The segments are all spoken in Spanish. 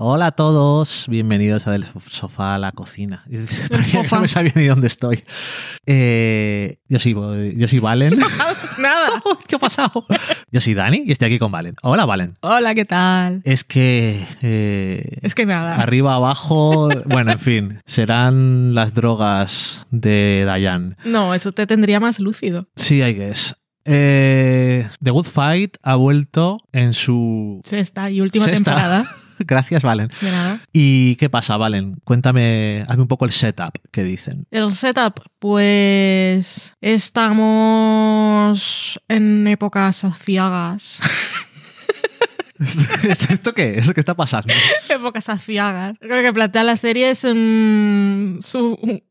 Hola a todos, bienvenidos a Del Sofá a la Cocina. Que no me sabía ni dónde estoy. Eh, yo, soy, yo soy Valen. No sabes nada. ¿Qué ha pasado? Yo soy Dani y estoy aquí con Valen. Hola, Valen. Hola, ¿qué tal? Es que... eh, Es que nada. Arriba, abajo, bueno, en fin, serán las drogas de Dayan. No, eso te tendría más lúcido. Sí, I guess. Eh, The Good Fight ha vuelto en su... Sexta y última Sexta. temporada. Gracias, Valen. De nada. ¿Y qué pasa, Valen? Cuéntame, hazme un poco el setup que dicen. El setup, pues estamos en épocas aciagas. ¿Es esto qué es? ¿Qué está pasando? épocas aciagas. Creo que plantea la serie es un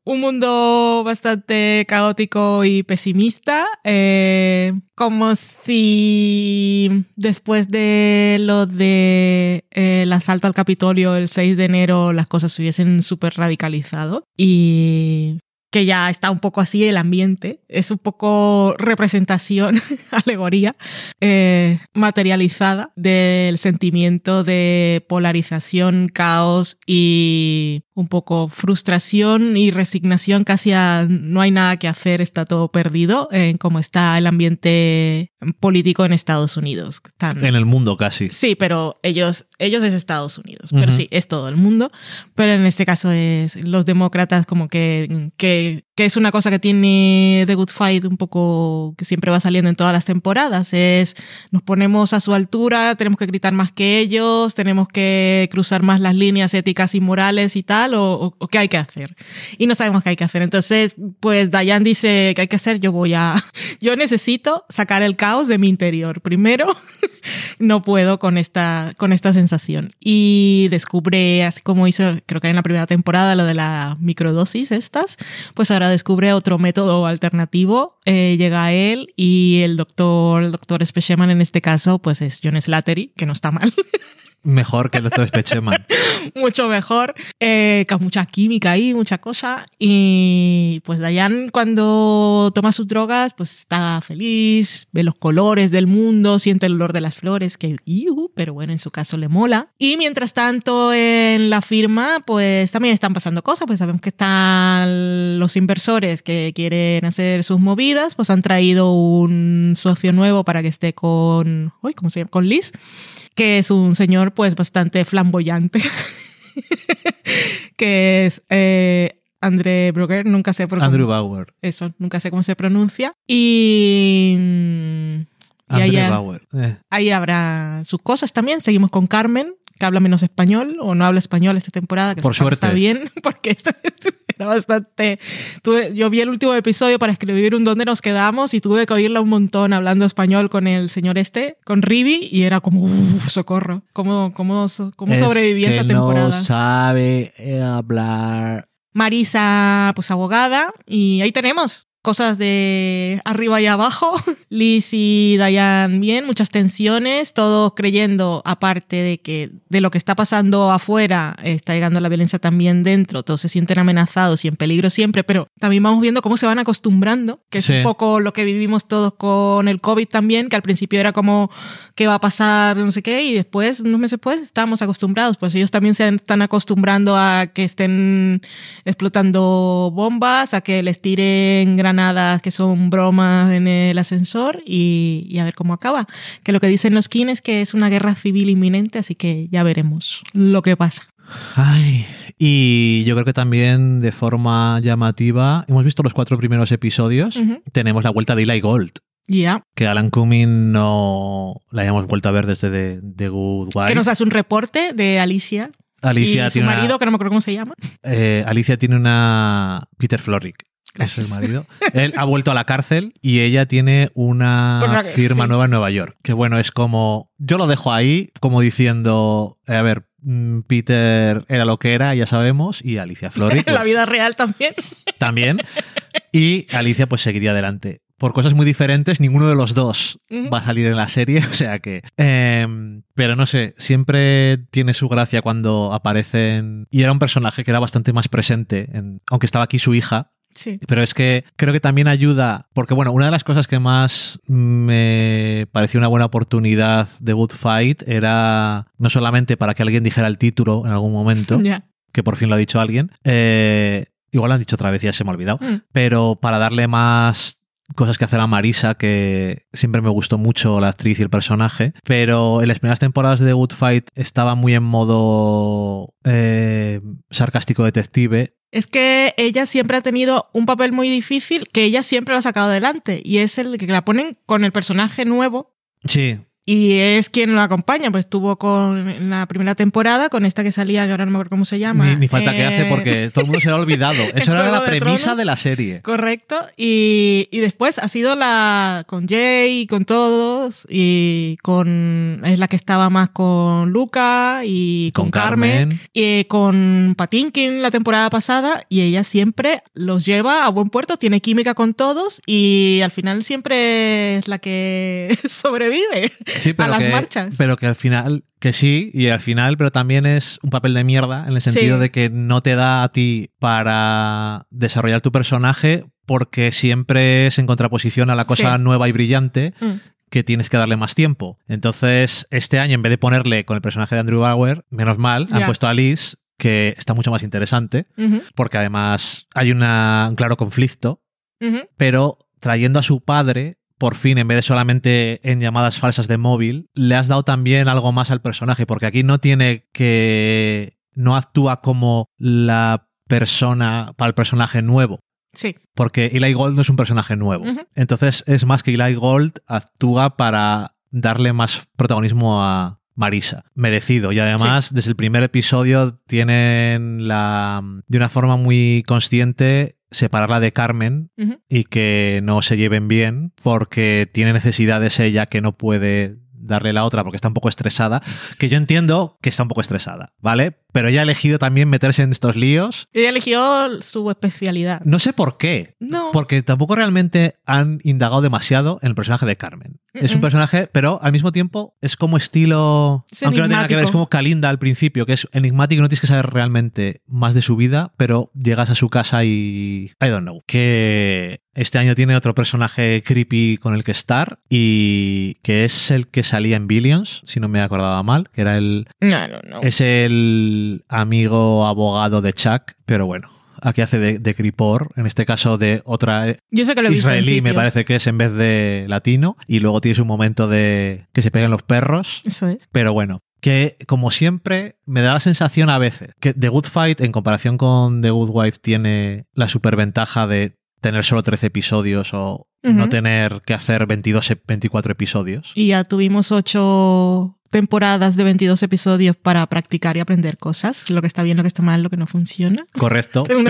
mundo bastante caótico y pesimista. eh, como si después de lo de eh, el asalto al Capitolio el 6 de enero las cosas se hubiesen súper radicalizado. Y que ya está un poco así el ambiente. Es un poco representación, alegoría, eh, materializada del sentimiento de polarización, caos y un poco frustración y resignación casi a no hay nada que hacer, está todo perdido, en cómo está el ambiente político en Estados Unidos. Tan- En el mundo casi. Sí, pero ellos, ellos es Estados Unidos, pero sí, es todo el mundo. Pero en este caso es los demócratas como que, que, que es una cosa que tiene The Good Fight un poco que siempre va saliendo en todas las temporadas. Es nos ponemos a su altura, tenemos que gritar más que ellos, tenemos que cruzar más las líneas éticas y morales y tal, o, o- qué hay que hacer. Y no sabemos qué hay que hacer. Entonces, pues Dayan dice que hay que hacer, yo voy a, yo necesito sacar el caos de mi interior. Primero, no puedo con esta, con esta sensación. Y descubre, así como hizo, creo que en la primera temporada, lo de la microdosis estas, pues ahora descubre otro método alternativo. Eh, llega a él y el doctor, el doctor Specheman en este caso, pues es John Slattery, que no está mal, Mejor que el Dr. Specheman. mucho mejor, eh, con mucha química ahí, mucha cosa. Y pues Dayan cuando toma sus drogas, pues está feliz, ve los colores del mundo, siente el olor de las flores, que iu, pero bueno, en su caso le mola. Y mientras tanto en la firma, pues también están pasando cosas, pues sabemos que están los inversores que quieren hacer sus movidas, pues han traído un socio nuevo para que esté con, uy, ¿cómo se llama? Con Liz que es un señor pues bastante flamboyante, que es eh, André Broger, nunca sé por Andrew cómo, Bauer. eso, nunca sé cómo se pronuncia. Y, mm, y ahí, Andrew Bauer. Eh, ahí habrá sus cosas también. Seguimos con Carmen, que habla menos español o no habla español esta temporada, que Por está- está suerte. bien, porque esto era bastante... tuve- yo vi el último episodio para escribir un dónde nos quedamos y tuve que oírla un montón hablando español con el señor este, con Rivi, y era como, uff, socorro, ¿cómo, cómo, cómo es sobreviví que esa temporada? No sabe hablar. Marisa, pues abogada, y ahí tenemos cosas de arriba y abajo. Liz y Diane bien, muchas tensiones, todos creyendo, aparte de que de lo que está pasando afuera, está llegando la violencia también dentro, todos se sienten amenazados y en peligro siempre, pero también vamos viendo cómo se van acostumbrando, que es Sí. un poco lo que vivimos todos con el COVID también, que al principio era como qué va a pasar, no sé qué, y después, unos meses después, estábamos acostumbrados, pues ellos también se están acostumbrando a que estén explotando bombas, a que les tiren granadas que son bromas en el ascensor y, y a ver cómo acaba. Que lo que dicen los King es que es una guerra civil inminente, así que ya veremos lo que pasa. Ay, y yo creo que también de forma llamativa, hemos visto los cuatro primeros episodios, tenemos la vuelta de Eli Gold, Ya, que Alan Cumming no la hayamos vuelto a ver desde The, The Good Wife. que nos hace un reporte de Alicia, Alicia y su tiene una- marido, que no me acuerdo cómo se llama. Eh, Alicia tiene una. Peter Florrick. Es el marido. Él ha vuelto a la cárcel y ella tiene una firma sí. nueva en Nueva York. Que bueno, es como. Yo lo dejo ahí, como diciendo. eh, a ver, mm, Peter era lo que era, ya sabemos, y Alicia Florrick en la pues, vida real también. también. Y Alicia, pues seguiría adelante. Por cosas muy diferentes, ninguno de los dos Ujú. va a salir en la serie, o sea que. em, pero no sé, siempre tiene su gracia cuando aparecen. Y era un personaje que era bastante más presente, en- aunque estaba aquí su hija. Sí. Pero es que creo que también ayuda, porque bueno, una de las cosas que más me pareció una buena oportunidad de Good Fight era no solamente para que alguien dijera el título en algún momento, que por fin lo ha dicho alguien, eh, igual lo han dicho otra vez y ya se me ha olvidado, Mm. pero para darle más cosas que hacer a Marisa, que siempre me gustó mucho la actriz y el personaje, pero en las primeras temporadas de The Good Fight estaba muy en modo eh, sarcástico detective. Es que ella siempre ha tenido un papel muy difícil que ella siempre lo ha sacado adelante y es el que la ponen con el personaje nuevo Sí, y es quien lo acompaña. Pues estuvo con la primera temporada con esta que salía, que ahora no me acuerdo cómo se llama. ni, ni falta que Eh, hace porque todo el mundo se lo ha olvidado. Esa era la de premisa Tronos. de la serie. Correcto. Y, y después ha sido la con Jay, con todos, y con. Es la que estaba más con Luca y con, Con Carmen. Carmen. Y eh, con Patinkin la temporada pasada. Y ella siempre los lleva a buen puerto, tiene química con todos y al final siempre es la que sobrevive Sí, pero a las que, marchas. Pero que al final, que sí, y al final, pero también es un papel de mierda en el sentido Sí. de que no te da a ti para desarrollar tu personaje porque siempre es en contraposición a la cosa Sí. nueva y brillante Mm. que tienes que darle más tiempo. Entonces, este año, en vez de ponerle con el personaje de Andrew Bauer, menos mal, han puesto a Liz, que está mucho más interesante, porque además hay una- un claro conflicto pero trayendo a su padre, por fin, en vez de solamente en llamadas falsas de móvil, le has dado también algo más al personaje, porque aquí no tiene que. no actúa como la persona para el personaje nuevo. Sí. Porque Eli Gold no es un personaje nuevo. Entonces es más que Eli Gold actúa para darle más protagonismo a Marisa. Merecido. Y además, desde el primer episodio tienen la. de una forma muy consciente separarla de Carmen y que no se lleven bien porque tiene necesidades ella que no puede darle la otra porque está un poco estresada, que yo entiendo que está un poco estresada, ¿vale? Pero ella ha elegido también meterse en estos líos. Ella eligió su especialidad. No sé por qué, No. porque tampoco realmente han indagado demasiado en el personaje de Carmen. Es un personaje, pero al mismo tiempo es como estilo. Es aunque no tenga que ver, es como Kalinda al principio, que es enigmático y no tienes que saber realmente más de su vida, pero llegas a su casa y. I don't know. Que este año tiene otro personaje creepy con el que estar y que es el que salía en Billions, si no me acordaba mal, que era el. No, no, no. Es el amigo abogado de Chuck, pero bueno. Aquí hace de, de Cripor, en este caso de otra Yo sé que lo israelí, me parece que es en vez de latino, y luego tienes un momento de que se pegan los perros, Eso es. pero bueno, que como siempre me da la sensación a veces que The Good Fight en comparación con The Good Wife tiene la superventaja de tener solo 13 episodios o no tener que hacer 22, e- 24 episodios. Y ya tuvimos ocho temporadas de 22 episodios para practicar y aprender cosas. Lo que está bien, lo que está mal, lo que no funciona. Correcto, pero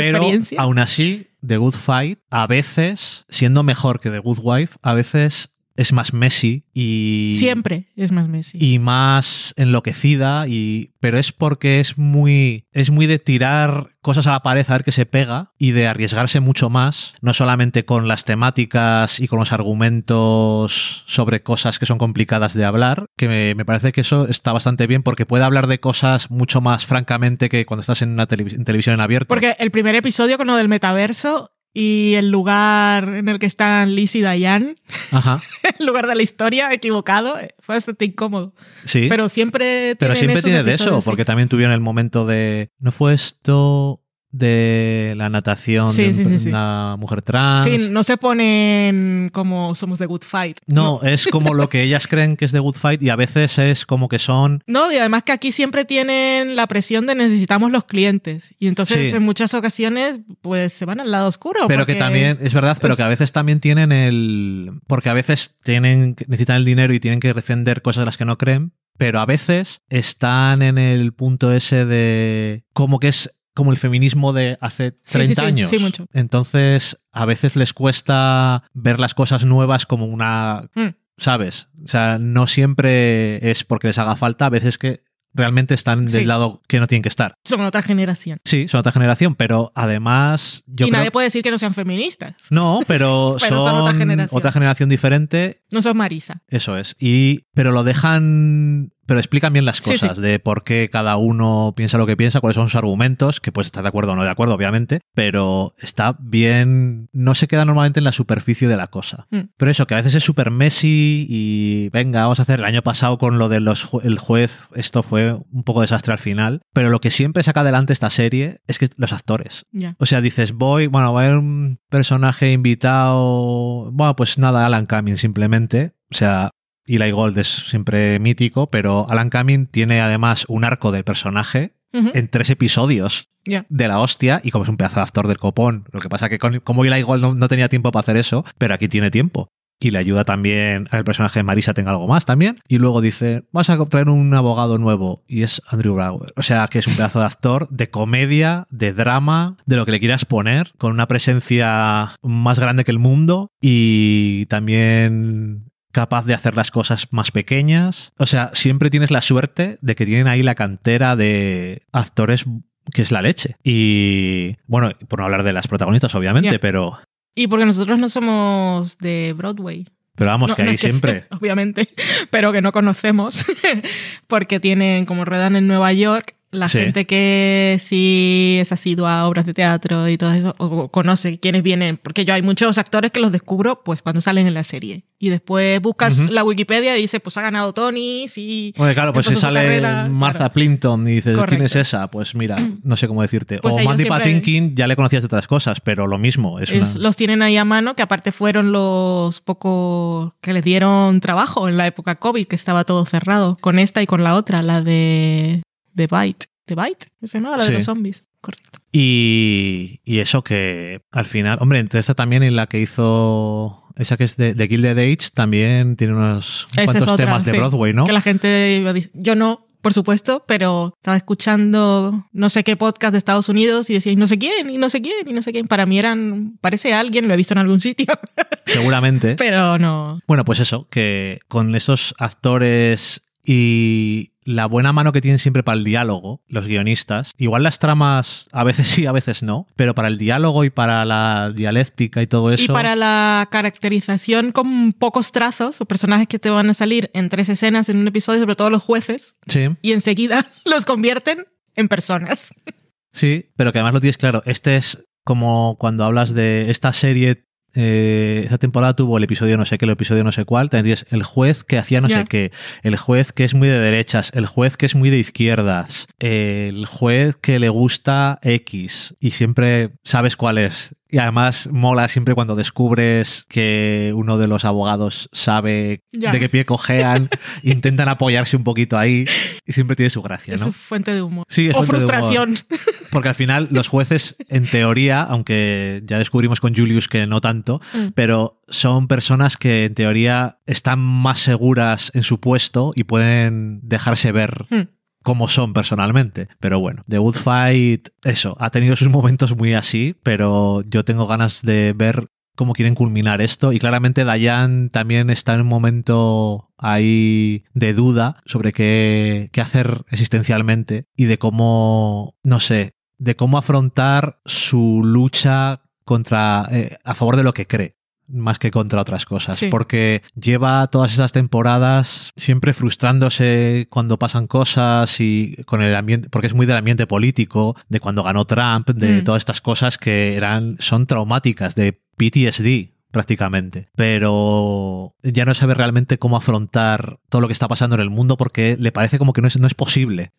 aún así The Good Fight a veces, siendo mejor que The Good Wife, a veces es más messy y Siempre es más Messi. y más enloquecida y pero es porque es muy es muy de tirar cosas a la pared a ver qué se pega y de arriesgarse mucho más no solamente con las temáticas y con los argumentos sobre cosas que son complicadas de hablar que me, me parece que eso está bastante bien porque puede hablar de cosas mucho más francamente que cuando estás en una en televisión en abierto Porque el primer episodio con lo del metaverso y el lugar en el que están Liz y Diane, ajá el lugar de la historia equivocado, eh, fue bastante incómodo. sí Pero siempre Pero siempre tiene de eso, porque también tuvieron el momento de. ¿No fue esto de la natación Sí, de sí, sí, sí. una mujer trans? Sí, no se ponen como somos de Good Fight. no, es como lo que ellas creen que es de Good Fight y a veces es como que son. No, y además que aquí siempre tienen la presión de necesitamos los clientes. Y entonces en muchas ocasiones pues se van al lado oscuro. Pero que también, es verdad, pero es- que a veces también tienen el. Porque a veces tienen, necesitan el dinero y tienen que defender cosas de las que no creen, pero a veces están en el punto ese de. como que es como el feminismo de hace Sí, 30 sí, sí, años. sí, mucho. Entonces, a veces les cuesta ver las cosas nuevas como una. Mm. ¿Sabes? O sea, no siempre es porque les haga falta, a veces que realmente están del Sí. lado que no tienen que estar. Son otra generación. Sí, son otra generación, pero además yo y creo nadie puede decir que no sean feministas. no, pero, Pero son, son otra generación. otra generación diferente, No son Marisa. eso es. Y, pero lo dejan pero explican bien las cosas sí. de por qué cada uno piensa lo que piensa, cuáles son sus argumentos, que puedes estar de acuerdo o no de acuerdo, obviamente, pero está bien, no se queda normalmente en la superficie de la cosa. Mm. Pero eso, que a veces es súper messy y venga, vamos a hacer el año pasado con lo del el juez, esto fue un poco desastre al final, pero lo que siempre saca adelante esta serie es que los actores. O sea, dices, voy, bueno, va a haber un personaje invitado, bueno, pues nada, Alan Cumming simplemente, o sea, Eli Gold es siempre mítico, pero Alan Cumming tiene además un arco del personaje en tres episodios de la hostia y como es un pedazo de actor del copón. Lo que pasa que con, como Eli Gold no, no tenía tiempo para hacer eso, pero aquí tiene tiempo. Y le ayuda también a que el personaje de Marisa tenga algo más también. Y luego dice, vas a traer un abogado nuevo. Y es Andrew Brower. O sea, que es un pedazo de actor de comedia, de drama, de lo que le quieras poner, con una presencia más grande que el mundo y también capaz de hacer las cosas más pequeñas. O sea, siempre tienes la suerte de que tienen ahí la cantera de actores que es la leche. Y bueno, por no hablar de las protagonistas, obviamente, pero, Y porque nosotros no somos de Broadway. pero vamos, No- que no ahí es que siempre. sea, obviamente, pero que no conocemos, porque tienen, como ruedan en Nueva York, la Sí. gente que sí es asidua a obras de teatro y todo eso, o conoce quiénes vienen, porque yo hay muchos actores que los descubro pues cuando salen en la serie. Y después buscas la Wikipedia y dices, pues ha ganado Tony, sí. Bueno, claro, pues si sale carrera, Martha claro. Plimpton y dices, ¿quién es esa? Pues mira, no sé cómo decirte. Pues o Mandy Patinkin ya le conocías de otras cosas, pero lo mismo. Es, Es- una... los tienen ahí a mano, que aparte fueron los pocos que les dieron trabajo en la época COVID, que estaba todo cerrado, con esta y con la otra, la de The Bite. ¿The Bite? ¿Ese no? La de los zombies. Correcto. Y, y eso que al final, hombre, entre esta también en la que hizo, esa que es de, de Gilded Age, también tiene unos Esa cuantos otra, temas de sí, Broadway, ¿no? Que la gente iba a decir- Yo no, por supuesto, pero estaba escuchando no sé qué podcast de Estados Unidos y decía, y no sé quién, y no sé quién, y no sé quién. Para mí eran, parece alguien, lo he visto en algún sitio, Seguramente. pero no. Bueno, pues eso, que con esos actores y la buena mano que tienen siempre para el diálogo, los guionistas, igual las tramas a veces sí, a veces no, pero para el diálogo y para la dialéctica y todo eso. Y para la caracterización con pocos trazos o personajes que te van a salir en tres escenas en un episodio, sobre todo los jueces, Sí, y enseguida los convierten en personas. sí, pero que además lo tienes claro. Este es como cuando hablas de esta serie. Eh, esa temporada tuvo el episodio no sé qué, el episodio no sé cuál. También tienes el juez que hacía no sé qué, el juez que es muy de derechas, el juez que es muy de izquierdas, el juez que le gusta X y siempre sabes cuál es. Y además mola siempre cuando descubres que uno de los abogados sabe Ya. de qué pie cojean, intentan apoyarse un poquito ahí y siempre tiene su gracia, Es ¿no? su fuente de humor. Sí, es o fuente de humor. frustración. Porque al final los jueces, en teoría, aunque ya descubrimos con Julius que no tanto, Mm. pero son personas que en teoría están más seguras en su puesto y pueden dejarse ver Mm. Cómo son personalmente. Pero bueno, The Good Fight, eso, ha tenido sus momentos muy así, pero yo tengo ganas de ver cómo quieren culminar esto. Y claramente Dayan también está en un momento ahí de duda sobre qué, qué hacer existencialmente y de cómo, no sé, de cómo afrontar su lucha contra, eh, a favor de lo que cree más que contra otras cosas, Sí. porque lleva todas esas temporadas siempre frustrándose cuando pasan cosas y con el ambiente, porque es muy del ambiente político, de cuando ganó Trump, de Mm. todas estas cosas que eran, son traumáticas, de PTSD prácticamente, pero ya no sabe realmente cómo afrontar todo lo que está pasando en el mundo porque le parece como que no es, no es posible.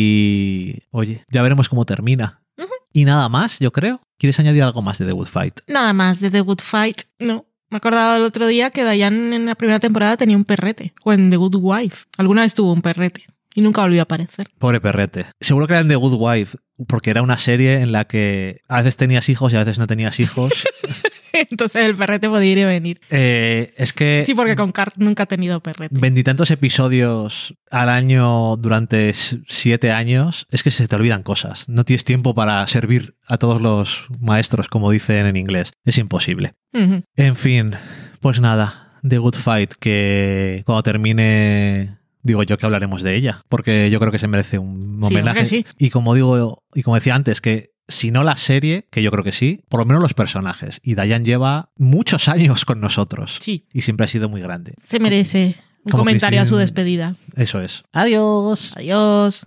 Y oye, ya veremos cómo termina. Y nada más, yo creo. ¿Quieres añadir algo más de The Good Fight? Nada más de The Good Fight. No. Me acordaba el otro día que Diane en la primera temporada tenía un perrete. O en The Good Wife. Alguna vez tuvo un perrete. Y nunca volvió a aparecer. Pobre perrete. Seguro que era en The Good Wife, porque era una serie en la que a veces tenías hijos y a veces no tenías hijos. Entonces el perrete podía ir y venir. Eh, es que Sí, porque con Cart nunca ha tenido perrete. veintitantos episodios al año durante siete años, es que se te olvidan cosas. No tienes tiempo para servir a todos los maestros, como dicen en inglés. Es imposible. En fin, pues nada, The Good Fight, que cuando termine, digo yo que hablaremos de ella, porque yo creo que se merece un Sí, homenaje. hombre, sí. Y como digo, y como decía antes, que si no la serie, que yo creo que sí, por lo menos los personajes. Y Diane lleva muchos años con nosotros. Sí. Y siempre ha sido muy grande. Se merece Un Como comentario a su despedida. Eso es. Adiós. Adiós.